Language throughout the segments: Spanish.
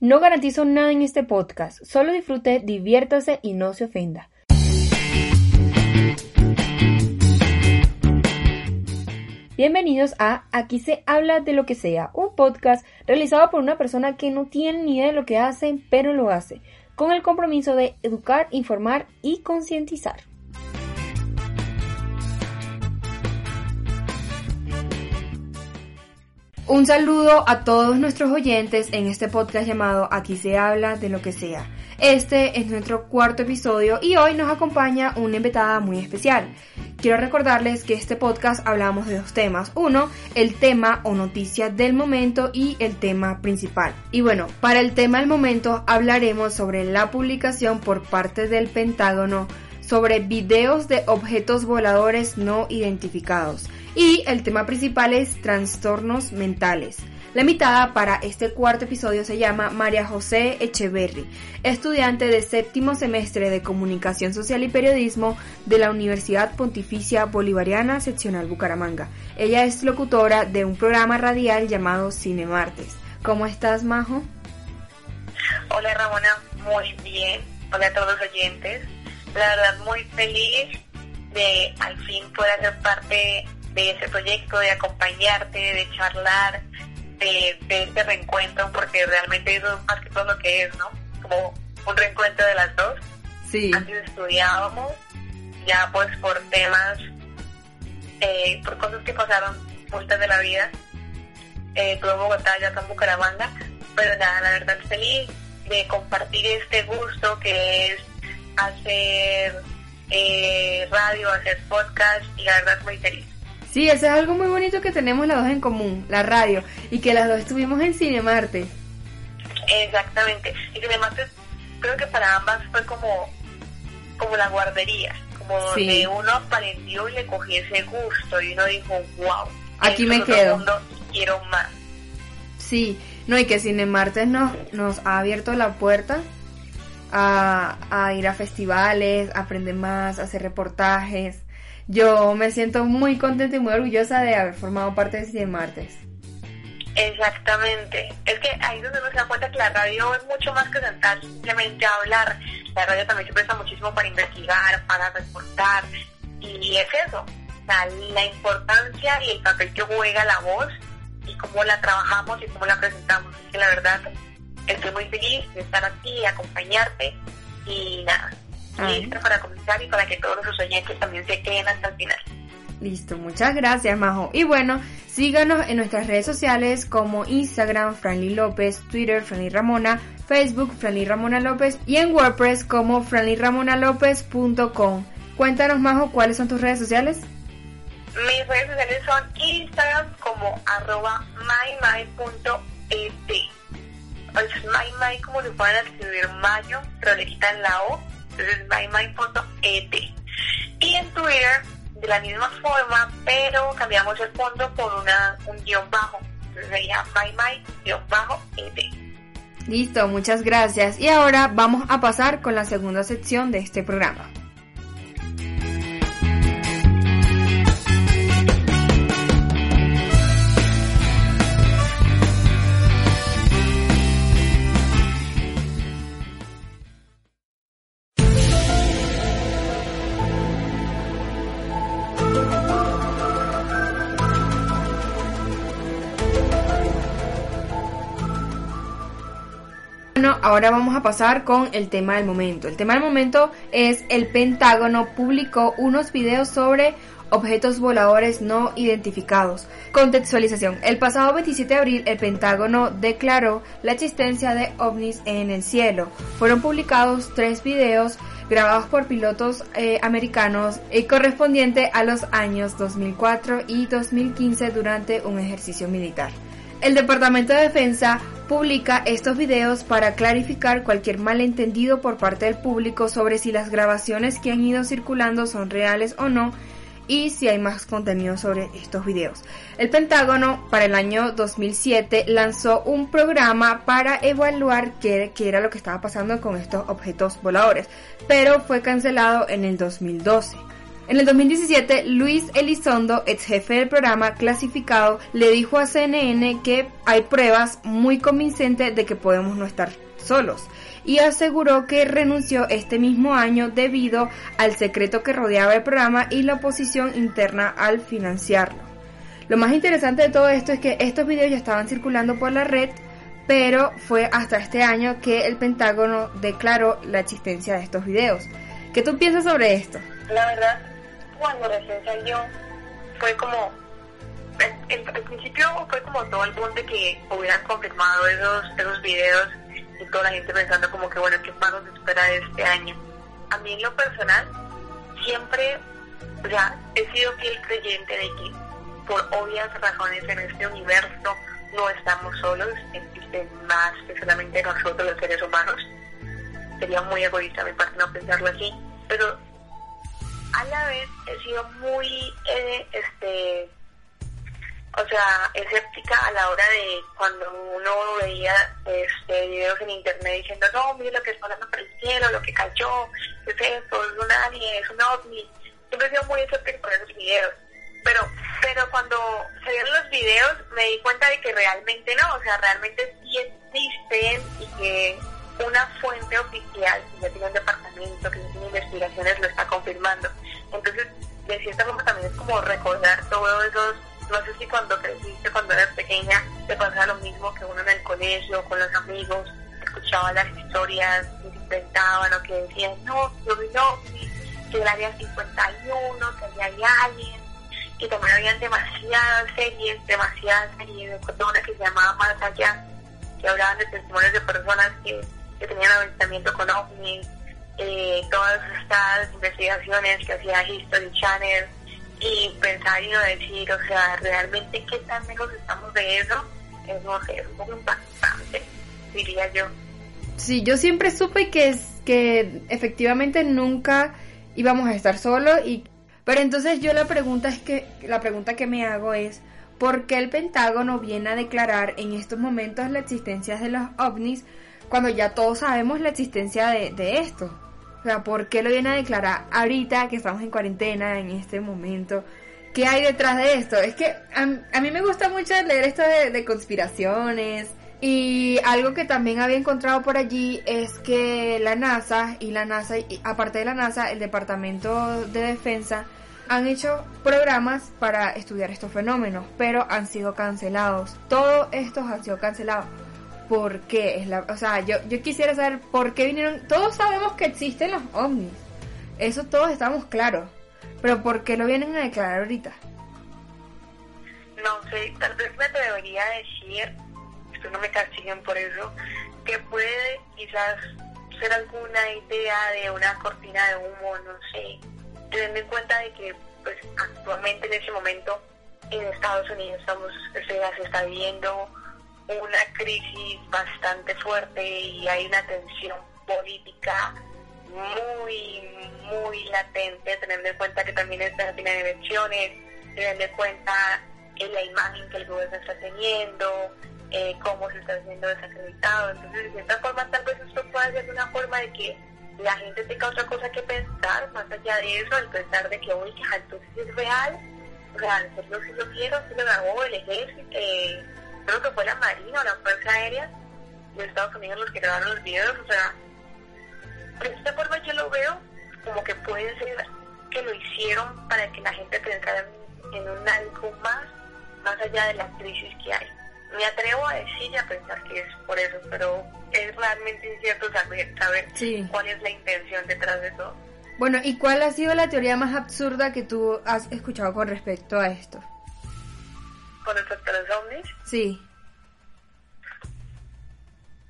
No garantizo nada en este podcast, solo disfrute, diviértase y no se ofenda. Bienvenidos a Aquí se habla de lo que sea, un podcast realizado por una persona que no tiene ni idea de lo que hace, pero lo hace, con el compromiso de educar, informar y concientizar. Un saludo a todos nuestros oyentes en este podcast llamado Aquí se habla de lo que sea. Este es nuestro cuarto episodio y hoy nos acompaña una invitada muy especial. Quiero recordarles que este podcast hablamos de dos temas. Uno, el tema o noticia del momento y el tema principal. Y bueno, para el tema del momento hablaremos sobre la publicación por parte del Pentágono sobre videos de objetos voladores no identificados y el tema principal es trastornos mentales. La invitada para este cuarto episodio se llama María José Echeverry, estudiante de séptimo semestre de Comunicación Social y Periodismo de la Universidad Pontificia Bolivariana Seccional Bucaramanga. Ella es locutora de un programa radial llamado Cine Martes. ¿Cómo estás, Majo? Hola, Ramona. Muy bien. Hola a todos los oyentes. La verdad, muy feliz de al fin poder ser parte de ese proyecto, de acompañarte, de charlar, de, este reencuentro, porque realmente eso es más que todo lo que es, ¿no? Como un reencuentro de las dos. Sí. Antes estudiábamos, ya pues por temas, eh, por cosas que pasaron muchas de la vida, eh, en Bogotá, ya en Bucaramanga, pero nada, la verdad feliz de compartir este gusto que es hacer eh, radio, hacer podcast y la verdad muy feliz. Sí, eso es algo muy bonito que tenemos las dos en común, la radio, y que las dos estuvimos en Cine Marte. Exactamente. Y Cine Marte creo que para ambas fue como, como la guardería, como donde uno aprendió y le cogió ese gusto y uno dijo, wow, aquí me quedo. quiero más. Sí, no, y que Cine Marte nos, nos ha abierto la puerta a, a ir a festivales, a aprender más, a hacer reportajes yo me siento muy contenta y muy orgullosa de haber formado parte de Cine Martes. Exactamente. Es que ahí es donde uno se da cuenta que la radio es mucho más que sentar simplemente a hablar. La radio también se presta muchísimo para investigar, para reportar. Y es eso. la importancia y el papel que juega la voz y cómo la trabajamos y cómo la presentamos. Es que la verdad estoy muy feliz de estar aquí, acompañarte y nada, lista para comenzar y para que todos los oyentes también se queden hasta el final. Listo, muchas gracias, Majo. Y bueno, síganos en nuestras redes sociales como Instagram, Franly López, Twitter, Franly Ramona, Facebook, Franly Ramona López y en WordPress como franlyramonalopez.com. Cuéntanos, Majo, ¿cuáles son tus redes sociales? Mis redes sociales son Instagram como arroba mymay.et. Es mymay como fueran a escribir mayo, pero le quitan la O entonces mymay.et. Y en Twitter, de la misma forma, pero cambiamos el fondo por una, un guion bajo. Entonces sería mymay-et. Listo, muchas gracias. Y ahora vamos a pasar con la segunda sección de este programa. Ahora vamos a pasar con el tema del momento. El tema del momento es el Pentágono publicó unos videos sobre objetos voladores no identificados. Contextualización. El pasado 27 de abril el Pentágono declaró la existencia de ovnis en el cielo. Fueron publicados tres videos grabados por pilotos eh, americanos y correspondiente a los años 2004 y 2015 durante un ejercicio militar. El Departamento de Defensa publica estos videos para clarificar cualquier malentendido por parte del público sobre si las grabaciones que han ido circulando son reales o no y si hay más contenido sobre estos videos. El Pentágono para el año 2007 lanzó un programa para evaluar qué, qué, era lo que estaba pasando con estos objetos voladores, pero fue cancelado en el 2012. En el 2017, Luis Elizondo, ex jefe del programa clasificado, le dijo a CNN que hay pruebas muy convincentes de que podemos no estar solos y aseguró que renunció este mismo año debido al secreto que rodeaba el programa y la oposición interna al financiarlo. Lo más interesante de todo esto es que estos videos ya estaban circulando por la red, pero fue hasta este año que el Pentágono declaró la existencia de estos videos. ¿Qué tú piensas sobre esto? La verdad, cuando recién salió, fue como al principio fue como todo el de que hubieran confirmado esos, esos videos y toda la gente pensando como que bueno, ¿qué más nos espera este año? A mí en lo personal, siempre, o he sido fiel creyente de que por obvias razones en este universo no estamos solos, existen más que solamente nosotros los seres humanos. Sería muy egoísta mi parte no pensarlo así, pero a la vez he sido muy eh, este o sea, escéptica a la hora de cuando uno veía este videos en internet diciendo, no, mire lo que está pasando por el cielo, lo que cayó, qué es esto, es un alien, es un ovni. Siempre he sido muy escéptica por esos videos. Pero, pero cuando salieron los videos me di cuenta de que realmente no, o sea, realmente sí existen y que una fuente oficial, que ya tiene un departamento, que ya tiene investigaciones, lo está confirmando. Entonces, de cierta forma también es como recordar todos esos no sé si cuando creciste, cuando eras pequeña, te pasaba lo mismo que uno en el colegio, con los amigos, escuchaba las historias que se inventaban o que decían, no, yo vi no, que el área 51, que allá hay alguien, y también habían demasiadas series, demasiadas series, una que se llamaba Más Allá, que hablaban de testimonios de personas que, que tenían avistamiento con ovnis, eh, todas estas investigaciones que hacía History Channel, y pensar y no decir, o sea, realmente qué tan lejos estamos de eso, es, no sé, un poco impactante, diría yo. Sí, yo siempre supe que, es, que efectivamente nunca íbamos a estar solos y pero entonces yo la pregunta es que la pregunta que me hago es ¿por qué el Pentágono viene a declarar en estos momentos la existencia de los ovnis cuando ya todos sabemos la existencia de, esto? O sea, ¿por qué lo viene a declarar ahorita que estamos en cuarentena, en este momento? ¿Qué hay detrás de esto? Es que a, mí me gusta mucho leer esto de, conspiraciones. Y algo que también había encontrado por allí es que la NASA y la NASA, aparte de la NASA, el Departamento de Defensa han hecho programas para estudiar estos fenómenos, pero han sido cancelados. Todos estos han sido cancelados por qué. Es la, o sea, yo, yo quisiera saber por qué vinieron. Todos sabemos que existen los ovnis. Eso todos estamos claros. Pero ¿por qué lo vienen a declarar ahorita? No sé, tal vez me debería decir, esto no me castiguen por eso, que puede quizás ser alguna idea de una cortina de humo, no sé, teniendo en cuenta de que pues actualmente en ese momento en Estados Unidos estamos, se está viendo una crisis bastante fuerte y hay una tensión política muy, muy latente, teniendo en cuenta que también está en elecciones, teniendo en cuenta eh, la imagen que el gobierno está teniendo, eh, cómo se está haciendo desacreditado. Entonces, de cierta forma, tal vez esto pueda ser una forma de que la gente tenga otra cosa que pensar, más allá de eso, el pensar de que, que entonces es real, o sea, nosotros sí lo vieron, sí lo grabó el ejército, eh, creo que fue la Marina o la Fuerza Aérea de Estados Unidos los que grabaron los videos, o sea, de esta forma yo lo veo como que puede ser que lo hicieron para que la gente pensara en, un algo más, más allá de la crisis que hay. Me atrevo a decir y a pensar que es por eso, pero es realmente incierto saber, saber cuál es la intención detrás de todo. Bueno, ¿y cuál ha sido la teoría más absurda que tú has escuchado con respecto a esto? Con respecto a los ovnis. Sí.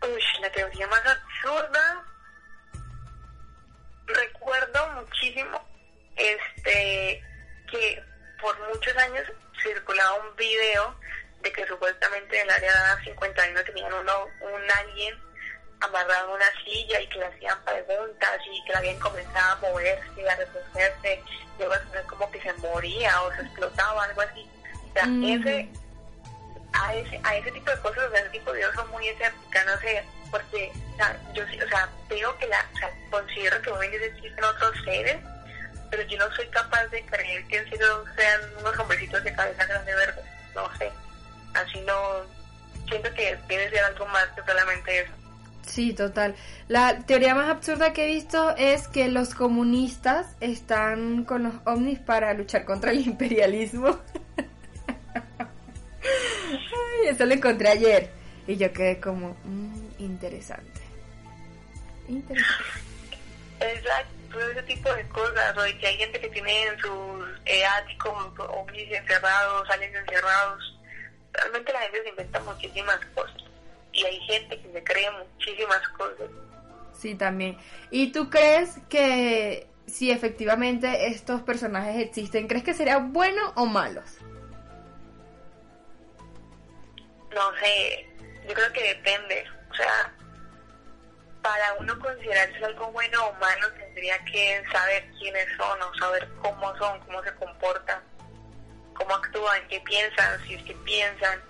Uy, la teoría más absurda. Recuerdo muchísimo este que por muchos años circulaba un video de que supuestamente en el área 51 tenían uno, un alien amarrado a una silla y que le hacían preguntas y que le habían comenzado a moverse, a retorcerse, luego a como que se moría o se explotaba, algo así ese, a ese, a ese tipo de cosas, o ese tipo de videos son muy escépticas, no sé, porque o sea, yo o sea, veo que la, o sea, considero que hoy existen otros seres, pero yo no soy capaz de creer que en serio sean unos hombrecitos de cabeza grande verde, no sé, así no, siento que debe ser algo más que solamente eso. Sí, total. La teoría más absurda que he visto es que los comunistas están con los ovnis para luchar contra el imperialismo. Ay, eso lo encontré ayer y yo quedé como mm, interesante. Interesante. Exacto, ese tipo de cosas, o de que hay gente que tiene en sus eh, áticos ovnis encerrados, aliens encerrados. Realmente la gente se inventa muchísimas cosas y hay gente que se cree muchísimas cosas. Sí, también. ¿Y tú crees que si efectivamente estos personajes existen, crees que serían buenos o malos? No sé, yo creo que depende. O sea, para uno considerarse algo bueno o malo tendría que saber quiénes son o saber cómo son, cómo se comportan, cómo actúan, qué piensan, si es que piensan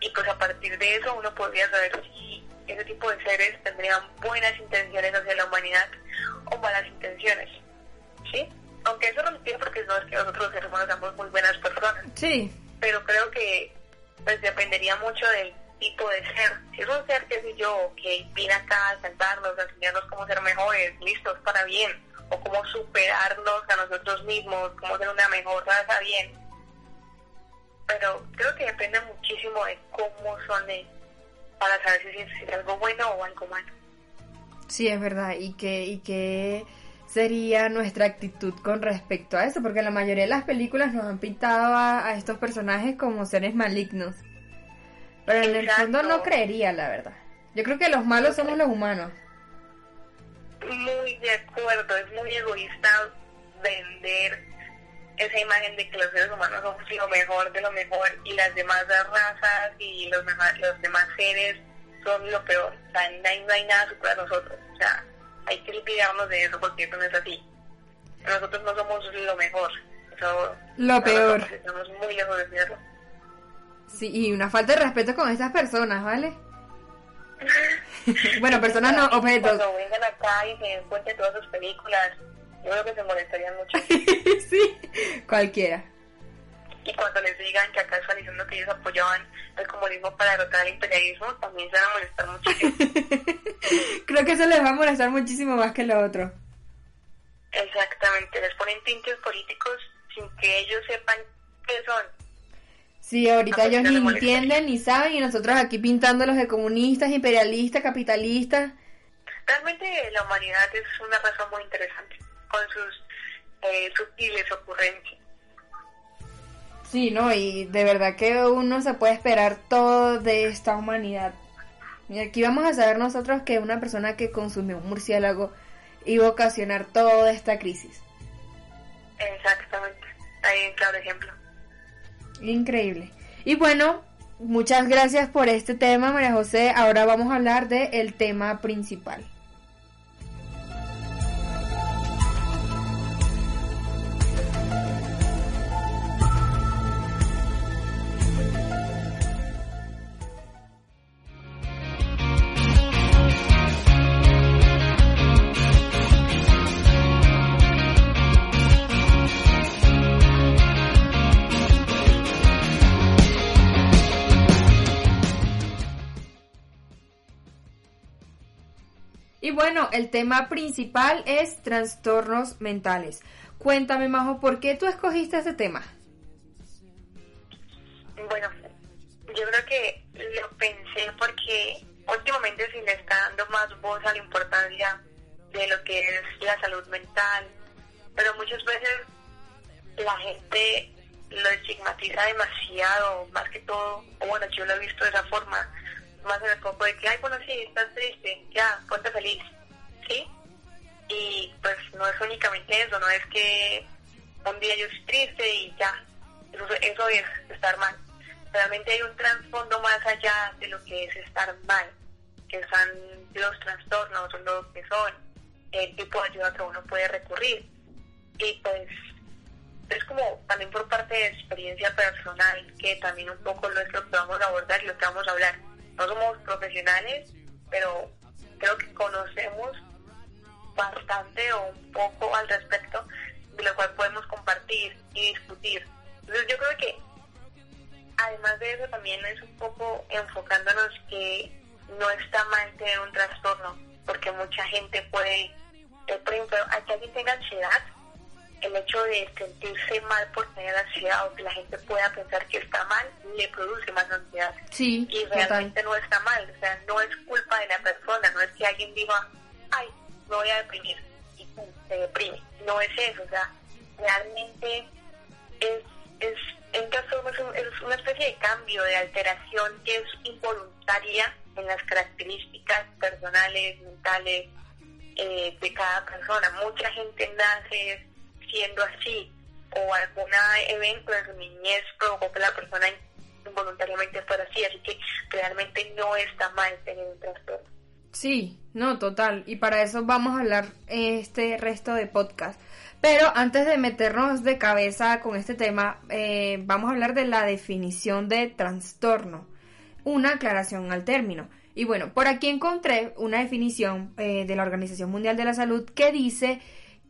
y pues a partir de eso uno podría saber si ese tipo de seres tendrían buenas intenciones hacia la humanidad o malas intenciones, ¿sí? Aunque eso no lo porque no es que nosotros los seres humanos seamos muy buenas personas. Sí. Pero creo que pues dependería mucho del tipo de ser. Si es un ser, qué sé yo, que viene acá a saltarnos, a enseñarnos cómo ser mejores, listos para bien, o cómo superarnos a nosotros mismos, cómo ser una mejor raza bien, pero creo que depende muchísimo de cómo son para saber si es, algo bueno o algo malo. Sí, es verdad, y que, y que sería nuestra actitud con respecto a eso, porque la mayoría de las películas nos han pintado a, estos personajes como seres malignos. Pero en el fondo no creería, la verdad. Yo creo que los malos somos los humanos. Muy de acuerdo, es muy egoísta vender esa imagen de que los seres humanos somos lo mejor de lo mejor y las demás razas y los, los demás seres son lo peor. O sea, no hay, no hay nada supera nosotros. O sea, hay que olvidarnos de eso porque eso no es así. Nosotros no somos lo mejor. Eso, lo peor. Estamos muy lejos de serlo. Sí, y una falta de respeto con estas personas, ¿vale? bueno, personas no, objetos. Cuando vengan acá y se encuentren todas sus películas, yo creo que se molestarían mucho. sí, cualquiera. Y cuando les digan que acá están diciendo que ellos apoyaban el comunismo para derrotar el imperialismo, también se van a molestar muchísimo. creo que eso les va a molestar muchísimo más que lo otro. Exactamente, les ponen tintes políticos sin que ellos sepan qué son. Sí, ahorita ellos ni entienden ni saben y nosotros aquí pintándolos de comunistas, imperialistas, capitalistas. Realmente la humanidad es una razón muy interesante con sus eh, sutiles ocurrencias. Sí, ¿no? Y de verdad que uno se puede esperar todo de esta humanidad. Y aquí vamos a saber nosotros que una persona que consumió un murciélago iba a ocasionar toda esta crisis. Exactamente. Ahí un claro ejemplo. Increíble. Y bueno, muchas gracias por este tema, María José. Ahora vamos a hablar del el tema principal. Bueno, el tema principal es trastornos mentales. Cuéntame, Majo, ¿por qué tú escogiste ese tema? Bueno, yo creo que lo pensé porque últimamente se le está dando más voz a la importancia de lo que es la salud mental, pero muchas veces la gente lo estigmatiza demasiado, más que todo, o bueno, yo lo he visto de esa forma, más en el foco de que, ay, bueno, sí, estás triste, ya, ponte feliz, ¿sí? Y pues no es únicamente eso, no es que un día yo estoy triste y ya, eso, eso es estar mal. Realmente hay un trasfondo más allá de lo que es estar mal, que son los trastornos, lo que son el tipo de ayuda que uno puede recurrir. Y pues es como también por parte de experiencia personal, que también un poco lo es lo que vamos a abordar y lo que vamos a hablar no somos profesionales, pero poco al respecto, de lo cual podemos compartir y discutir. Entonces yo creo que además de eso también es un poco enfocándonos que no está mal tener un trastorno, porque mucha gente puede, eh, por ejemplo, a que alguien tenga ansiedad, el hecho de sentirse mal por tener ansiedad o que la gente pueda pensar que está mal, le produce más ansiedad. Sí, y realmente no está mal, o sea, no es culpa de la persona, no es que alguien diga, ay, me voy a deprimir se deprime. No es eso, o sea, realmente es, es en caso es una especie de cambio, de alteración que es involuntaria en las características personales, mentales eh, de cada persona. Mucha gente nace siendo así o algún evento de su niñez provocó que la persona involuntariamente fuera así, así que realmente no está mal tener un trastorno. Sí, no, total. Y para eso vamos a hablar este resto de podcast. Pero antes de meternos de cabeza con este tema, eh, vamos a hablar de la definición de trastorno. Una aclaración al término. Y bueno, por aquí encontré una definición eh, de la Organización Mundial de la Salud que dice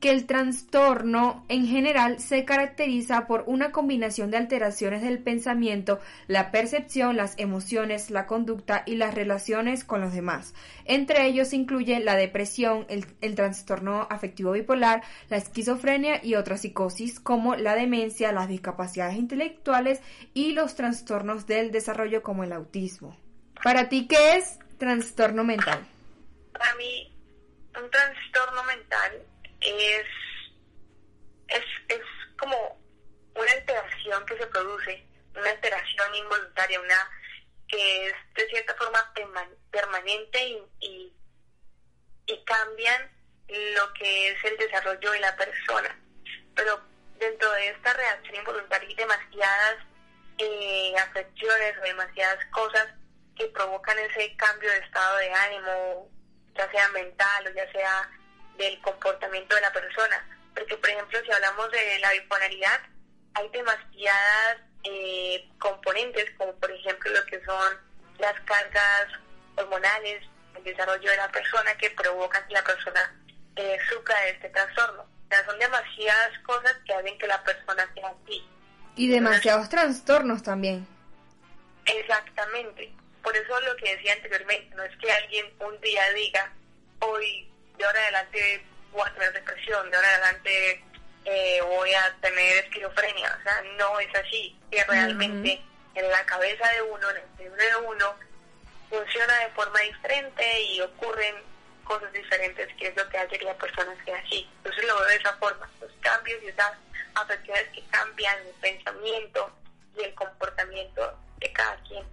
el trastorno en general se caracteriza por una combinación de alteraciones del pensamiento, la percepción, las emociones, la conducta y las relaciones con los demás. Entre ellos incluye la depresión, el, trastorno afectivo bipolar, la esquizofrenia y otras psicosis como la demencia, las discapacidades intelectuales y los trastornos del desarrollo como el autismo. Para ti, ¿qué es trastorno mental? Para mí, un trastorno mental es, es, es como una alteración que se produce, una alteración involuntaria, una que es de cierta forma permanente y, y, cambian lo que es el desarrollo de la persona. Pero dentro de esta reacción involuntaria hay demasiadas eh, afecciones o demasiadas cosas que provocan ese cambio de estado de ánimo, ya sea mental o ya sea del comportamiento de la persona. Porque, por ejemplo, si hablamos de la bipolaridad, hay demasiadas eh, componentes, como por ejemplo lo que son las cargas hormonales, el desarrollo de la persona que provocan que la persona eh, sufra de este trastorno. O sea, son demasiadas cosas que hacen que la persona sea así. Y demasiados trastornos también. Exactamente. Por eso lo que decía anteriormente, no es que alguien un día diga, hoy de ahora adelante voy a tener depresión, de ahora adelante eh, voy a tener esquizofrenia. O sea, no es así. Que realmente en la cabeza de uno, en el cerebro de uno, funciona de forma diferente y ocurren cosas diferentes, que es lo que hace que la persona sea así. Entonces lo veo de esa forma. Los cambios y esas afecciones que cambian el pensamiento y el comportamiento de cada quien.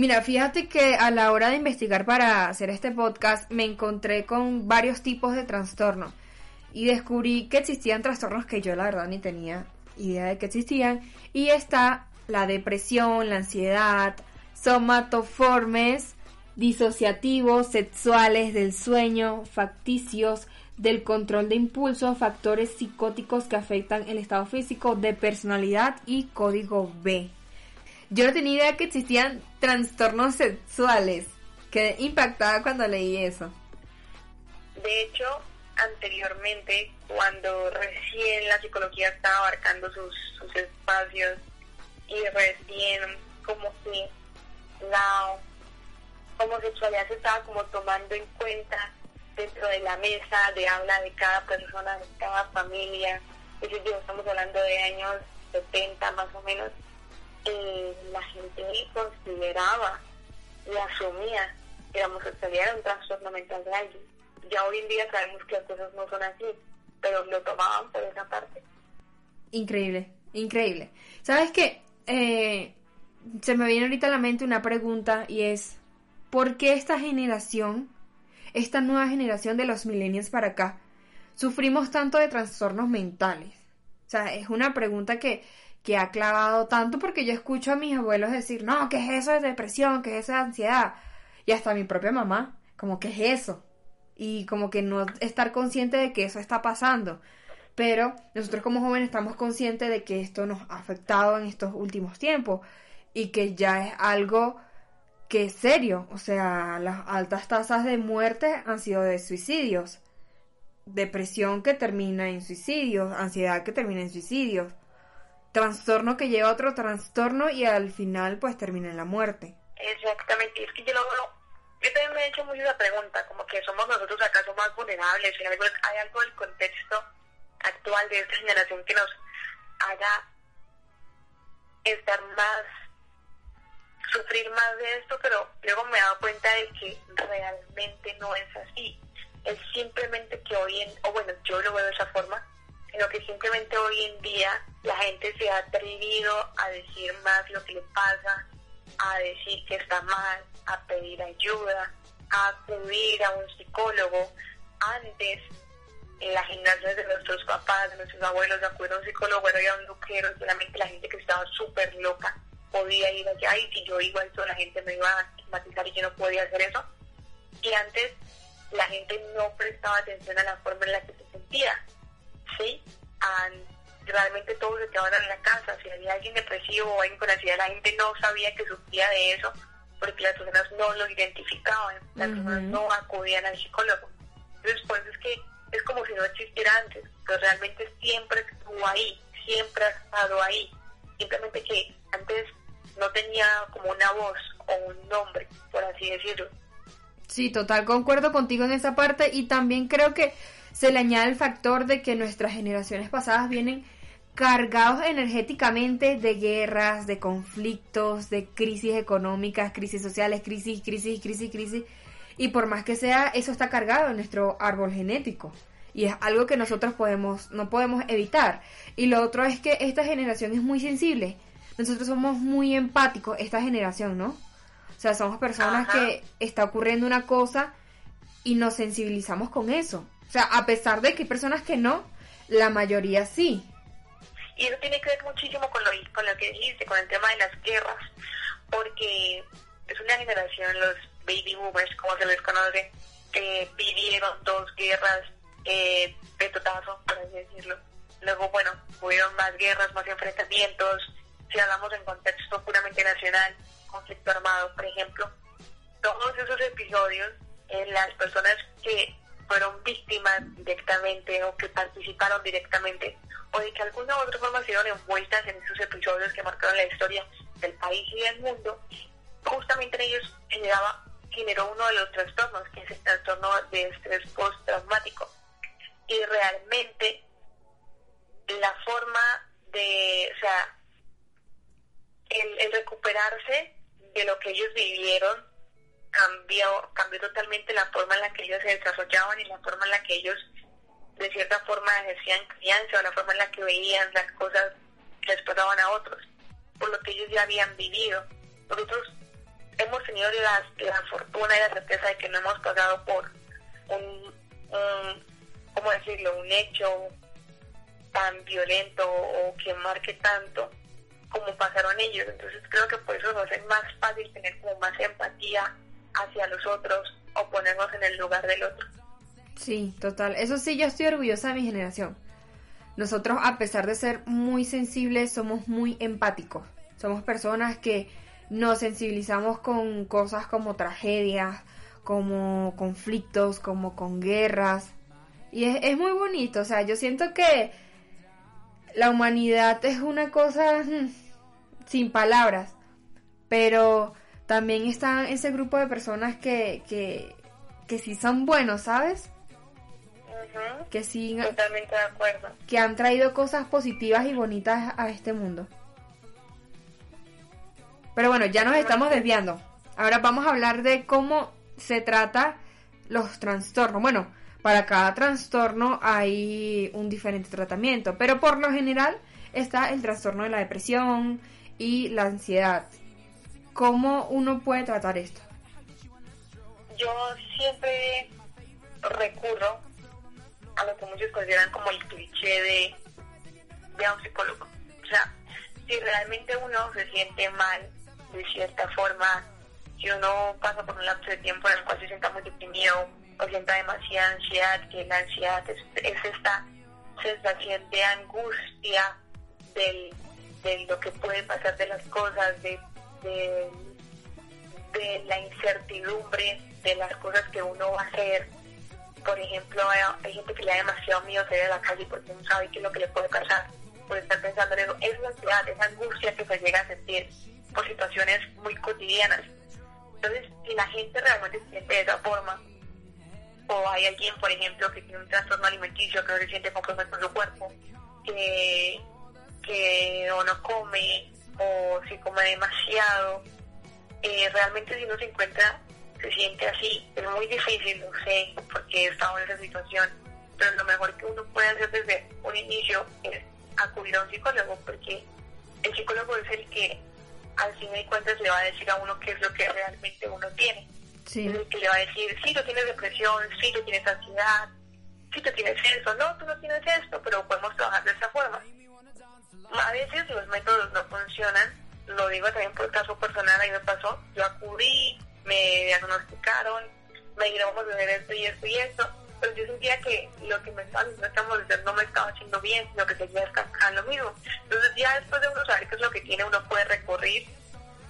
Mira, fíjate que a la hora de investigar para hacer este podcast me encontré con varios tipos de trastornos y descubrí que existían trastornos que yo la verdad ni tenía idea de que existían y está la depresión, la ansiedad, somatoformes, disociativos, sexuales, del sueño, facticios, del control de impulsos, factores psicóticos que afectan el estado físico, de personalidad y código B. Yo no tenía idea que existían trastornos sexuales. Quedé impactada cuando leí eso. De hecho, anteriormente, cuando recién la psicología estaba abarcando sus, sus espacios y recién como que la homosexualidad se estaba como tomando en cuenta dentro de la mesa de habla de cada persona, de cada familia. Es decir, estamos hablando de años 70 más o menos la gente consideraba y asumía que la homosexualidad era un trastorno mental de alguien. Ya hoy en día sabemos que las cosas no son así, pero lo tomaban por esa parte. Increíble, increíble. ¿Sabes qué? Eh, se me viene ahorita a la mente una pregunta y es, ¿por qué esta generación, esta nueva generación de los millennials para acá, sufrimos tanto de trastornos mentales? O sea, es una pregunta que, que ha clavado tanto porque yo escucho a mis abuelos decir, no, ¿qué es eso de depresión? ¿Qué es eso de ansiedad? Y hasta mi propia mamá, como, ¿qué es eso? Y como que no estar consciente de que eso está pasando. Pero nosotros como jóvenes estamos conscientes de que esto nos ha afectado en estos últimos tiempos y que ya es algo que es serio. O sea, las altas tasas de muerte han sido de suicidios. Depresión que termina en suicidios, ansiedad que termina en suicidios, trastorno que lleva a otro trastorno y al final pues termina en la muerte. Exactamente, es que yo lo yo también me he hecho mucho esa pregunta, como que somos nosotros acaso más vulnerables, hay algo del contexto actual de esta generación que nos haga estar más, sufrir más de esto, pero luego me he dado cuenta de que realmente no es así. Es simplemente que hoy en, o bueno, yo lo veo de esa forma, sino que simplemente hoy en día la gente se ha atrevido a decir más lo que le pasa, a decir que está mal, a pedir ayuda, a acudir a un psicólogo. Antes, en las gimnasias de nuestros papás, de nuestros abuelos, acudir a un psicólogo era un luquero, solamente la gente que estaba súper loca podía ir allá y si yo iba eso la gente me iba a estigmatizar y yo no podía hacer eso. Y antes la gente no prestaba atención a la forma en la que se sentía, ¿sí? realmente todos se quedaban en la casa. Si había alguien depresivo o alguien con ansiedad, la gente no sabía que sufría de eso porque las personas no lo identificaban, las personas no acudían al psicólogo. Entonces, pues es que es como si no existiera antes, pero realmente siempre estuvo ahí, siempre ha estado ahí. Simplemente que antes no tenía como una voz o un nombre, por así decirlo. Sí, total, concuerdo contigo en esa parte y también creo que se le añade el factor de que nuestras generaciones pasadas vienen cargados energéticamente de guerras, de conflictos, de crisis económicas, crisis sociales, crisis, crisis, crisis, crisis. Y por más que sea, eso está cargado en nuestro árbol genético. Y es algo que nosotros podemos, no podemos evitar. Y lo otro es que esta generación es muy sensible. Nosotros somos muy empáticos, esta generación, ¿no? O sea, somos personas que está ocurriendo una cosa y nos sensibilizamos con eso. O sea, a pesar de que hay personas que no, la mayoría sí. Y eso tiene que ver muchísimo con lo, con lo que dijiste, con el tema de las guerras, porque es una generación, los baby boomers, como se les conoce, que vivieron dos guerras eh, de totazo, por así decirlo. Luego, bueno, hubieron más guerras, más enfrentamientos, si hablamos en contexto puramente nacional, conflicto armado, por ejemplo. Todos esos episodios, eh, las personas que fueron víctimas directamente o que participaron directamente o de que alguna u otra forma se envueltas en esos episodios que marcaron la historia del país y del mundo, justamente en ellos generaba, generó uno de los trastornos, que es el trastorno de estrés postraumático. Y realmente la forma de, o sea, el, el recuperarse de lo que ellos vivieron cambió, cambió totalmente la forma en la que ellos se desarrollaban y la forma en la que ellos de cierta forma ejercían crianza o la forma en la que veían las cosas que les pasaban a otros, por lo que ellos ya habían vivido. Nosotros hemos tenido la, la fortuna y la certeza de que no hemos pasado por un, un ¿cómo decirlo?, un hecho tan violento o que marque tanto como pasaron ellos. Entonces creo que por eso nos es más fácil tener como más empatía hacia los otros o ponernos en el lugar del otro. Sí, total. Eso sí, yo estoy orgullosa de mi generación. Nosotros, a pesar de ser muy sensibles, somos muy empáticos. Somos personas que nos sensibilizamos con cosas como tragedias, como conflictos, como con guerras. Y es, es muy bonito. O sea, yo siento que la humanidad es una cosa mm, sin palabras. Pero también está ese grupo de personas que, que, que sí son buenos, ¿sabes? Que sí. Totalmente de acuerdo. Que han traído cosas positivas y bonitas a este mundo. Pero bueno, ya nos estamos desviando. Ahora vamos a hablar de cómo se trata los trastornos. Bueno, para cada trastorno hay un diferente tratamiento, pero por lo general está el trastorno de la depresión y la ansiedad. ¿Cómo uno puede tratar esto? Yo siempre recurro a lo que muchos consideran como el cliché de, de un psicólogo. O sea, si realmente uno se siente mal de cierta forma, si uno pasa por un lapso de tiempo en el cual se sienta muy deprimido o sienta demasiada ansiedad, que la ansiedad es, esta sensación de angustia del, de lo que puede pasar de las cosas, de, de, la incertidumbre de las cosas que uno va a hacer. Por ejemplo, hay gente que le da demasiado miedo salir a la calle porque no sabe qué es lo que le puede pasar por estar pensando en eso. Es la ansiedad, esa angustia que se llega a sentir por situaciones muy cotidianas. Entonces, si la gente realmente se siente de esa forma, o hay alguien, por ejemplo, que tiene un trastorno alimenticio, que no se siente conforme con su cuerpo, que, que o no come, o si come demasiado, eh, realmente si uno se encuentra, se siente así, es muy difícil, no sé, porque he estado en esa situación, pero lo mejor que uno puede hacer desde un inicio es acudir a un psicólogo, porque el psicólogo es el que al fin de cuentas le va a decir a uno qué es lo que realmente uno tiene. Sí. Es el que le va a decir, sí, tú tienes depresión, sí, tú tienes ansiedad, sí, tú tienes eso, no, tú no tienes esto, pero podemos trabajar de esta forma. A veces los métodos no funcionan, lo digo también por caso personal, ahí me pasó, yo acudí, me diagnosticaron, me dijeron vamos a hacer esto y esto y esto, pero yo sentía que lo que me estaba diciendo no me estaba haciendo bien, sino que seguía descansando lo mismo. Entonces ya después de uno saber qué es lo que tiene, uno puede recurrir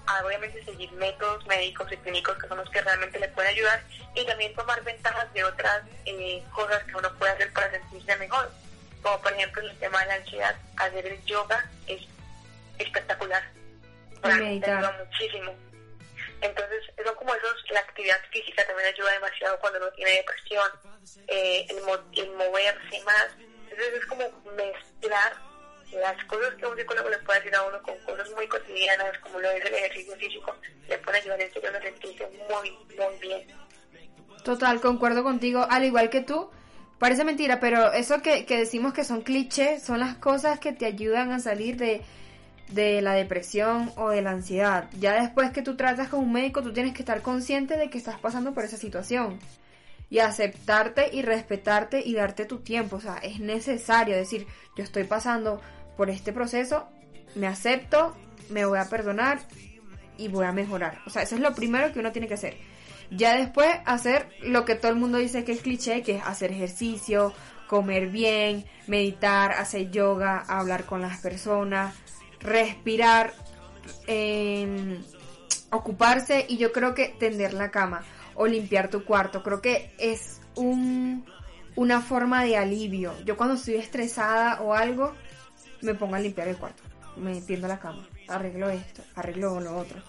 a obviamente seguir métodos médicos y clínicos que son los que realmente le pueden ayudar y también tomar ventajas de otras eh, cosas que uno puede hacer para sentirse mejor. Como por ejemplo el tema de la ansiedad, hacer el yoga es espectacular. Meditar. muchísimo. Entonces, son como esos, la actividad física también ayuda demasiado cuando uno tiene depresión, eh, el, el moverse más. Entonces es como mezclar las cosas que un psicólogo le puede decir a uno con cosas muy cotidianas, como lo es el ejercicio físico, le puede ayudar en serio a sentirse muy, muy bien. Total, concuerdo contigo, al igual que tú. Parece mentira, pero eso que, que decimos que son clichés son las cosas que te ayudan a salir de, de la depresión o de la ansiedad. Ya después que tú tratas con un médico, tú tienes que estar consciente de que estás pasando por esa situación. Y aceptarte y respetarte y darte tu tiempo. O sea, es necesario decir, yo estoy pasando por este proceso, me acepto, me voy a perdonar y voy a mejorar. O sea, eso es lo primero que uno tiene que hacer. Ya después hacer lo que todo el mundo dice que es cliché, que es hacer ejercicio, comer bien, meditar, hacer yoga, hablar con las personas, respirar, ocuparse y yo creo que tender la cama o limpiar tu cuarto. Creo que es un, una forma de alivio. Yo cuando estoy estresada o algo, me pongo a limpiar el cuarto. Me tiendo la cama, arreglo esto, arreglo lo otro.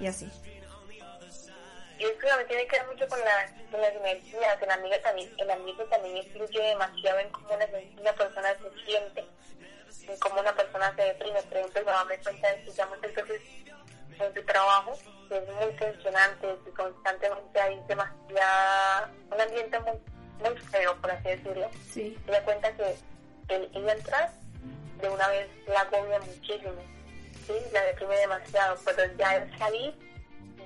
Y así. Y que también tiene que ver mucho con, la, con las energías. El, amigo también, el ambiente también influye demasiado en cómo una, una persona se siente como una persona se deprime. Por ejemplo, yo me cuenta de que ya muchas veces en su trabajo que es muy tensionante, que constantemente hay demasiado, un ambiente muy, muy feo, por así decirlo. Sí. Ella cuenta que el, ella entrar de una vez la agobia muchísimo, ¿sí? la deprime demasiado, pero ya el salir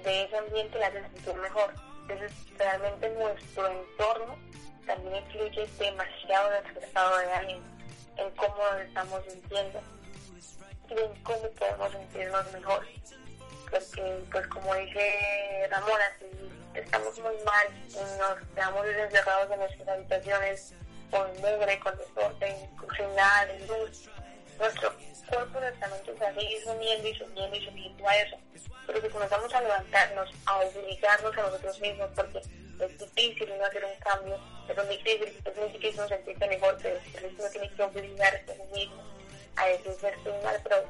de ese ambiente la hace sentir mejor. Entonces, realmente nuestro entorno también influye demasiado en nuestro estado de ánimo en cómo nos estamos sintiendo y en cómo podemos sentirnos mejor. Porque, pues como dice Ramona, si estamos muy mal y nos quedamos encerrados en nuestras habitaciones con mugre, con desorden, sin nada de luz, nuestro cuerpo, nuestra se sigue sumiendo y sumiendo y sumiendo a eso. Pero si comenzamos a levantarnos, a obligarnos a nosotros mismos, porque es difícil no hacer un cambio, es muy difícil, es muy difícil no sentirse mejor, pero uno tiene que obligarse a sí mismo a decirse estoy mal, pero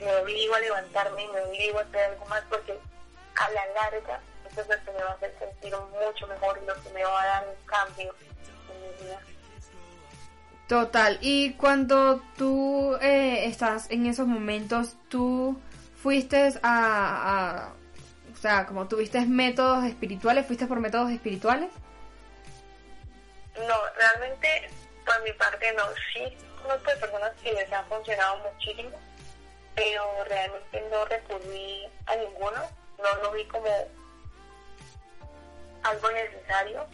me obligo a levantarme, me obligo a hacer algo más porque a la larga eso es lo que me va a hacer sentir mucho mejor y lo que me va a dar un cambio en mi vida. Total, y cuando tú eh, estás en esos momentos, tú fuiste a, o sea, como tuviste métodos espirituales, fuiste por métodos espirituales? No, realmente por mi parte no. Sí, conozco de personas que les ha funcionado muchísimo, pero realmente no recurrí a ninguno. No lo vi como algo necesario.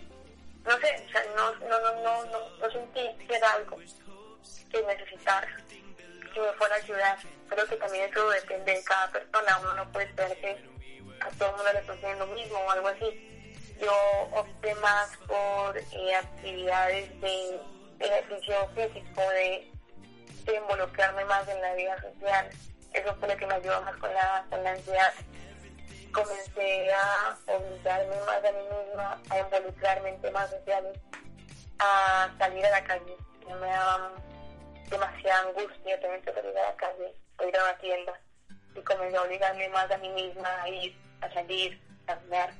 No sé, o sea, no, no, no, no, no, no sentí que era algo que necesitara, que me fuera a ayudar. Creo que también eso depende de cada persona. Uno no puede esperar que a todo el mundo le sucede lo mismo o algo así. Yo opté más por eh, actividades de ejercicio físico, de, de, involucrarme más en la vida social. Eso fue lo que me ayudó más con la, con la ansiedad. Comencé a obligarme más a mí misma, a involucrarme en temas sociales, a salir a la calle. Me daba demasiada angustia tener que salir a la calle o ir a una tienda. Y comencé a obligarme más a mí misma a ir, a salir, a caminar,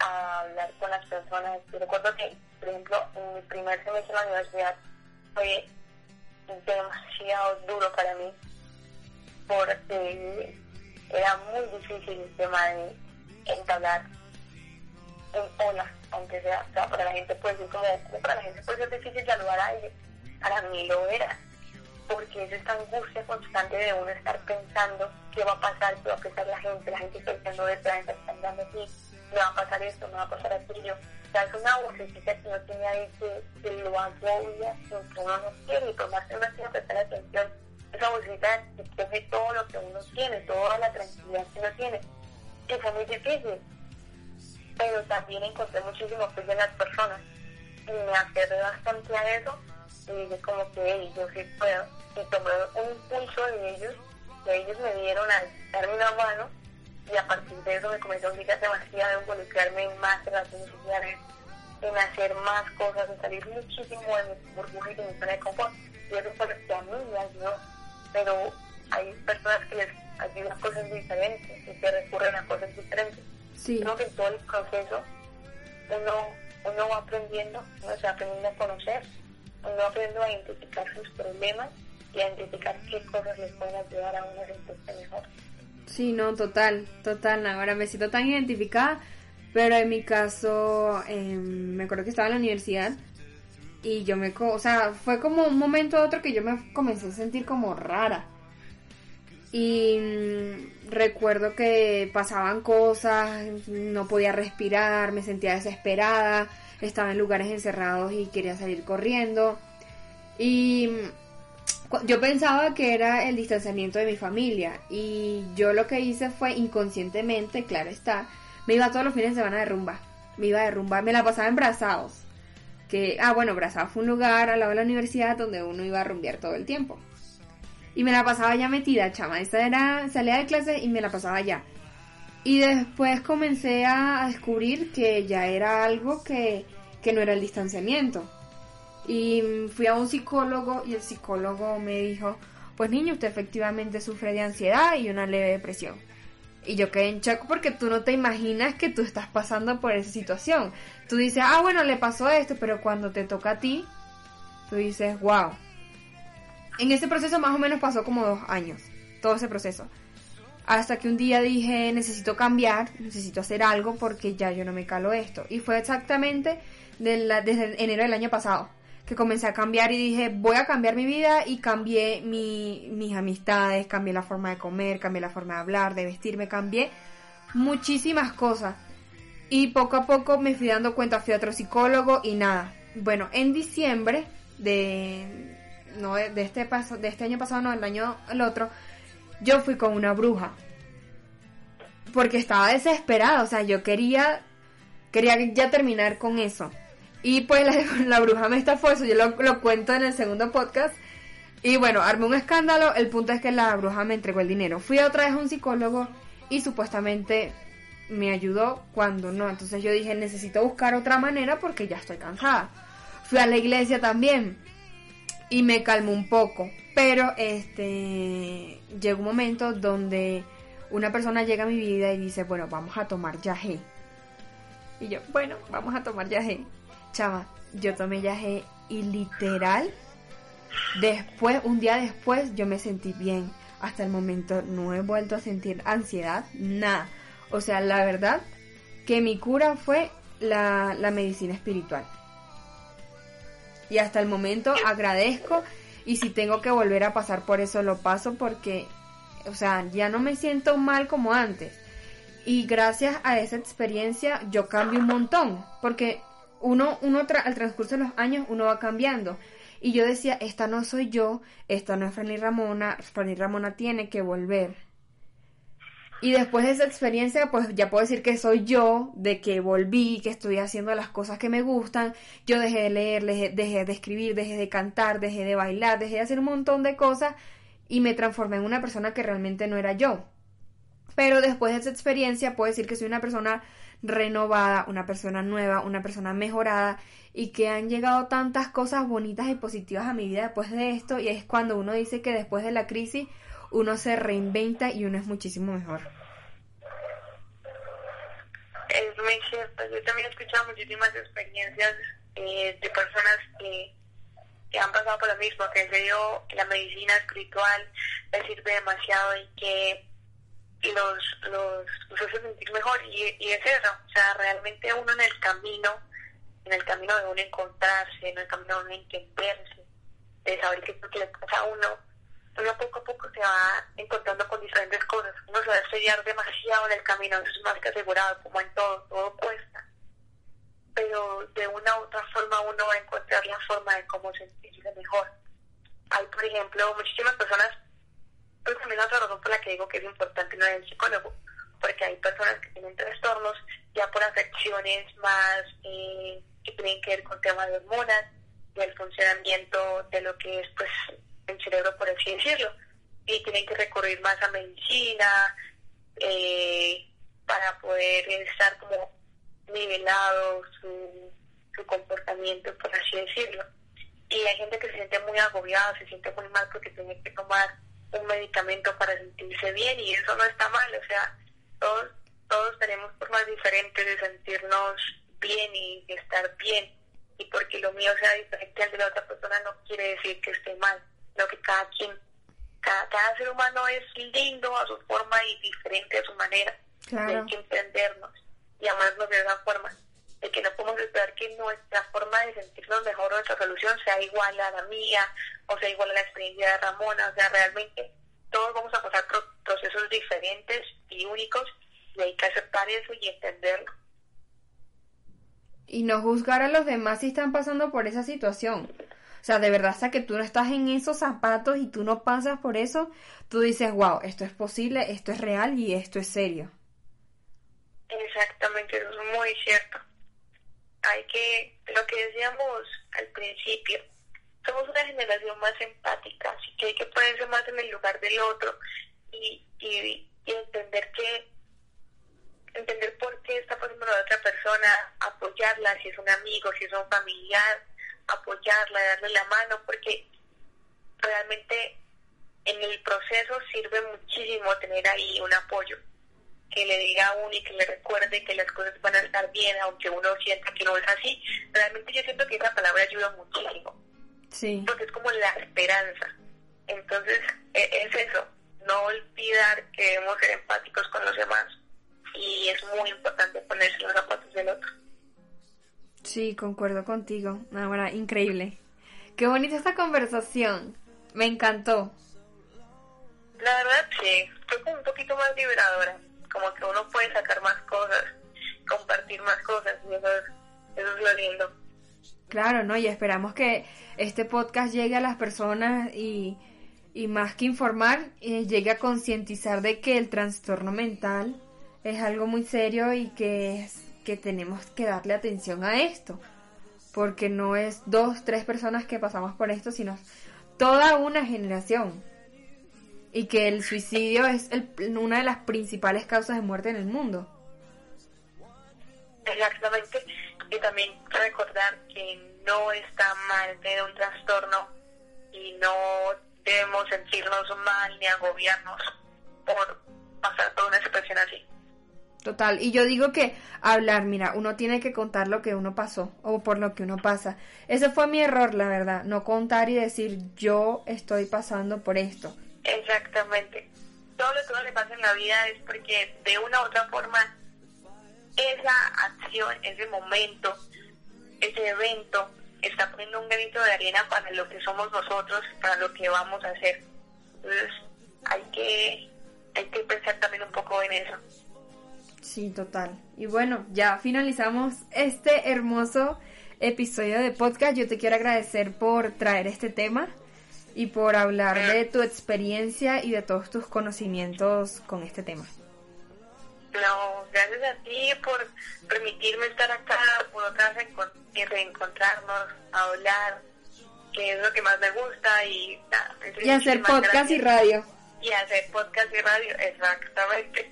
a hablar con las personas. Yo recuerdo que, por ejemplo, en mi primer semestre en la universidad fue demasiado duro para mí porque era muy difícil el tema de entablar un hola, aunque sea, o sea, para la gente puede ser como, para la gente puede ser difícil saludar a alguien, para mí lo era, porque es esta angustia constante de uno estar pensando qué va a pasar, qué va a pensar la gente, la gente pensando de la gente mirando aquí, me va a pasar esto, me va a pasar aquello, o sea, es una vocecita que no tiene ahí que, que lo agobia, que uno no quiere, y por más que uno quiera prestar atención, esa bolsita coge todo lo que uno tiene, toda la tranquilidad que uno tiene. Y fue muy difícil, pero también encontré muchísimo apoyo en las personas y me aferré bastante a eso y dije como que yo sí puedo y tomé un impulso de ellos que ellos me dieron a darme una mano y a partir de eso me comenzó a obligar demasiado a involucrarme en más relaciones sociales, en hacer más cosas, en salir muchísimo de mi burbuja y de mi zona de confort. Y eso fue lo que a mí me ayudó pero hay personas que les ayudan cosas diferentes y que recurren a cosas diferentes. Sí. Creo que en todo el proceso uno, uno va aprendiendo, uno se va aprendiendo a conocer, uno va aprendiendo a identificar sus problemas y a identificar qué cosas les pueden ayudar a uno a sentirse mejor. Sí, no, total, total. Ahora me siento tan identificada, pero en mi caso, eh, me acuerdo que estaba en la universidad y yo me, o sea, fue como un momento a otro que yo me comencé a sentir como rara. Y mm, recuerdo que pasaban cosas, no podía respirar, me sentía desesperada, estaba en lugares encerrados y quería salir corriendo. Y mm, yo pensaba que era el distanciamiento de mi familia y yo lo que hice fue inconscientemente, claro está, me iba todos los fines de semana de rumba. Me iba de rumba, me la pasaba en brazados que, ah, bueno, Brazao fue un lugar al lado de la universidad donde uno iba a rumbear todo el tiempo. Y me la pasaba ya metida, chama. Esa era, salía de clase y me la pasaba ya. Y después comencé a descubrir que ya era algo que, que no era el distanciamiento. Y fui a un psicólogo y el psicólogo me dijo, pues niño, usted efectivamente sufre de ansiedad y una leve depresión. Y yo quedé en shock porque tú no te imaginas que tú estás pasando por esa situación. Tú dices, ah, bueno, le pasó esto, pero cuando te toca a ti, tú dices, wow. En ese proceso más o menos pasó como dos años, todo ese proceso. Hasta que un día dije, necesito cambiar, necesito hacer algo porque ya yo no me calo esto. Y fue exactamente desde enero del año pasado que comencé a cambiar y dije, voy a cambiar mi vida y cambié mis amistades, cambié la forma de comer, cambié la forma de hablar, de vestirme, cambié muchísimas cosas. Y poco a poco me fui dando cuenta, fui a otro psicólogo y nada. Bueno, en diciembre de, no, de, este, paso, de este año pasado, no, el año el otro, yo fui con una bruja. Porque estaba desesperada, o sea, yo quería, quería ya terminar con eso. Y pues la, bruja me estafó, eso yo lo, cuento en el segundo podcast. Y bueno, armé un escándalo, el punto es que la bruja me entregó el dinero. Fui otra vez a un psicólogo y supuestamente me ayudó cuando no. Entonces yo dije, necesito buscar otra manera porque ya estoy cansada. Fui a la iglesia también y me calmó un poco. Pero este llegó un momento donde una persona llega a mi vida y dice, bueno, vamos a tomar yagé. Y yo, bueno, vamos a tomar yagé. Chava, yo tomé yaje y literal, después, un día después, yo me sentí bien. Hasta el momento no he vuelto a sentir ansiedad, nada. O sea, la verdad que mi cura fue la, la medicina espiritual. Y hasta el momento agradezco y si tengo que volver a pasar por eso lo paso porque, o sea, ya no me siento mal como antes. Y gracias a esa experiencia yo cambio un montón. Porque uno, uno al transcurso de los años, uno va cambiando. Y yo decía, esta no soy yo, esta no es Franny Ramona, Franny Ramona tiene que volver. Y después de esa experiencia, pues ya puedo decir que soy yo, de que volví, que estoy haciendo las cosas que me gustan. Yo dejé de leer, dejé, de escribir, dejé de cantar, dejé de bailar, dejé de hacer un montón de cosas y me transformé en una persona que realmente no era yo. pero después de esa experiencia puedo decir que soy una persona renovada, una persona nueva, una persona mejorada y que han llegado tantas cosas bonitas y positivas a mi vida después de esto y es cuando uno dice que después de la crisis uno se reinventa y uno es muchísimo mejor. Es muy cierto, yo también he escuchado muchísimas experiencias eh, de personas que, que han pasado por lo mismo, que en serio la medicina espiritual les sirve demasiado y que los, los, los hace sentir mejor. Y, y es eso, o sea, realmente uno en el camino, en el camino de uno encontrarse, en el camino de uno entenderse, de saber qué es lo que le pasa a uno, uno poco a poco se va encontrando con diferentes cosas, uno se va a estudiar demasiado en el camino, eso es más que asegurado, como en todo, todo cuesta, pero de una u otra forma uno va a encontrar la forma de cómo sentirse mejor. Hay, por ejemplo, muchísimas personas pues también otra razón por la que digo que es importante no el psicólogo, porque hay personas que tienen trastornos ya por afecciones más eh, que tienen que ver con temas de hormonas y el funcionamiento de lo que es pues el cerebro, por así decirlo, y tienen que recurrir más a medicina eh, para poder estar como nivelado su, su comportamiento, por así decirlo. Y hay gente que se siente muy agobiada, se siente muy mal porque tiene que tomar un medicamento para sentirse bien y eso no está mal, o sea, todos, todos tenemos formas diferentes de sentirnos bien y de estar bien. Y porque lo mío sea diferente al de la otra persona no quiere decir que esté mal, lo que cada quien, cada, cada ser humano es lindo a su forma y diferente a su manera, hay que entendernos y amarnos de esa forma de que no podemos esperar que nuestra forma de sentirnos mejor o nuestra solución sea igual a la mía o sea igual a la experiencia de Ramona. O sea, realmente todos vamos a pasar por procesos diferentes y únicos y hay que aceptar eso y entenderlo. Y no juzgar a los demás si están pasando por esa situación. O sea, de verdad, hasta que tú no estás en esos zapatos y tú no pasas por eso, tú dices, wow, esto es posible, esto es real y esto es serio. Exactamente, eso es muy cierto hay que, lo que decíamos al principio, somos una generación más empática, así que hay que ponerse más en el lugar del otro y, entender que entender por qué está pasando la otra persona, apoyarla si es un amigo, si es un familiar, apoyarla, darle la mano, porque realmente en el proceso sirve muchísimo tener ahí un apoyo que le diga a uno y que le recuerde que las cosas van a estar bien, aunque uno sienta que no es así. Realmente yo siento que esa palabra ayuda muchísimo. Sí. Porque es como la esperanza. Entonces, e, es eso, no olvidar que debemos ser empáticos con los demás. Y es muy importante ponerse los zapatos del otro. Sí, concuerdo contigo. Ahora, increíble. Qué bonita esta conversación. Me encantó. La verdad, sí. Fue como un poquito más liberadora como que uno puede sacar más cosas, compartir más cosas, y eso es, eso es lo lindo. Claro, ¿no? Y esperamos que este podcast llegue a las personas y, y más que informar, eh, llegue a concientizar de que el trastorno mental es algo muy serio y que, es, que tenemos que darle atención a esto. Porque no es dos, tres personas que pasamos por esto, sino toda una generación y que el suicidio es el, una de las principales causas de muerte en el mundo. Exactamente, y también recordar que no está mal tener un trastorno y no debemos sentirnos mal ni agobiarnos por pasar por una situación así. Total, y yo digo que hablar, mira, uno tiene que contar lo que uno pasó o por lo que uno pasa. Ese fue mi error, la verdad, no contar y decir yo estoy pasando por esto. Exactamente. Todo lo que uno le pasa en la vida es porque de una u otra forma esa acción, ese momento, ese evento está poniendo un granito de arena para lo que somos nosotros, para lo que vamos a hacer. Entonces hay que, hay que pensar también un poco en eso. Sí, total. Y bueno, ya finalizamos este hermoso episodio de podcast. Yo te quiero agradecer por traer este tema y por hablar de tu experiencia y de todos tus conocimientos con este tema. No, gracias a ti por permitirme estar acá, por otra vez reencontrarnos, hablar, que es lo que más me gusta y Y hacer podcast y radio. Y hacer podcast y radio, exactamente.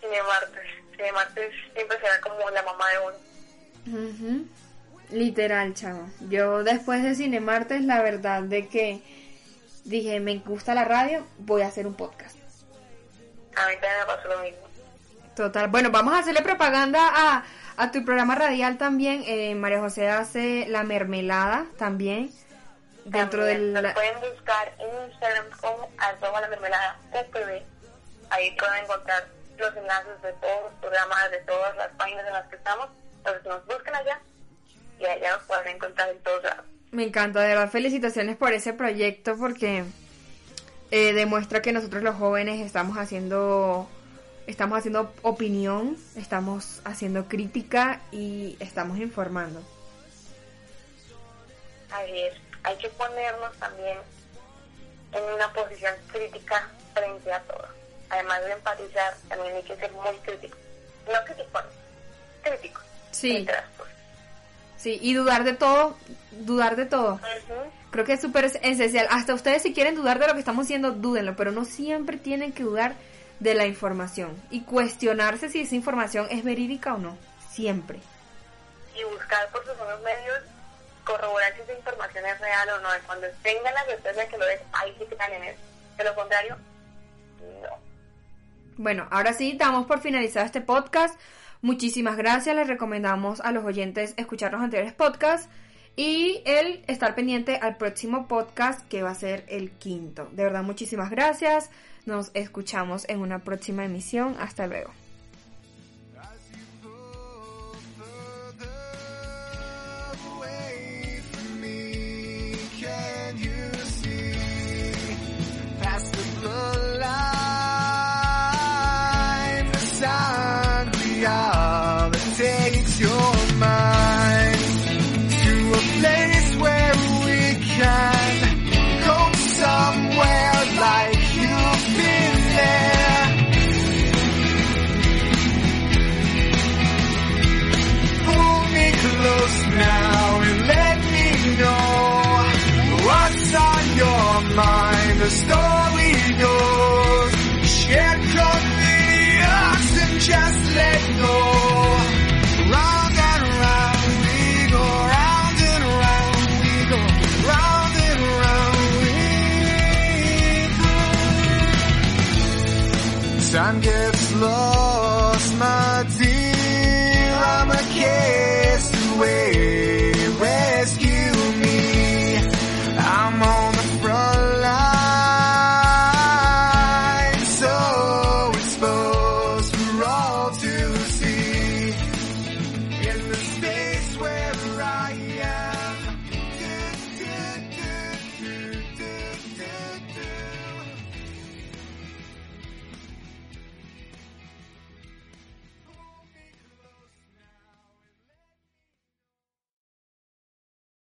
Cine Martes. Cine Martes siempre será como la mamá de uno. Ujú. Literal, chavo. Yo después de Cine Martes, la verdad de que dije, me gusta la radio, voy a hacer un podcast. A mí también me pasó lo mismo. Total. Bueno, vamos a hacerle propaganda a, a tu programa radial también. Eh, María José hace la mermelada también. Dentro También del... Nos pueden buscar en Instagram como arroba la mermelada. Ahí pueden encontrar los enlaces de todos los programas, de todas las páginas en las que estamos. Entonces nos busquen allá y allá nos pueden encontrar en todos lados. Me encanta, de verdad, felicitaciones por ese proyecto porque eh, demuestra que nosotros los jóvenes estamos haciendo estamos haciendo opinión, estamos haciendo crítica y estamos informando. Así es. Hay que ponernos también en una posición crítica frente a todo. Además de empatizar, también hay que ser muy crítico. No crítico, crítico. Sí. las cosas. Sí, y dudar de todo, dudar de todo. Creo que es súper esencial. Hasta ustedes si quieren dudar de lo que estamos haciendo, dúdenlo, pero no siempre tienen que dudar de la información y cuestionarse si esa información es verídica o no. Siempre. y buscar por sus propios medios corroborar si esa información es real o no. Y cuando tengan la certeza de que lo es, ahí sí crean en eso. De lo contrario, no. Bueno, ahora sí, damos por finalizado este podcast. Muchísimas gracias. Les recomendamos a los oyentes escuchar los anteriores podcasts y el estar pendiente al próximo podcast que va a ser el quinto. De verdad, muchísimas gracias. Nos escuchamos en una próxima emisión. Hasta luego.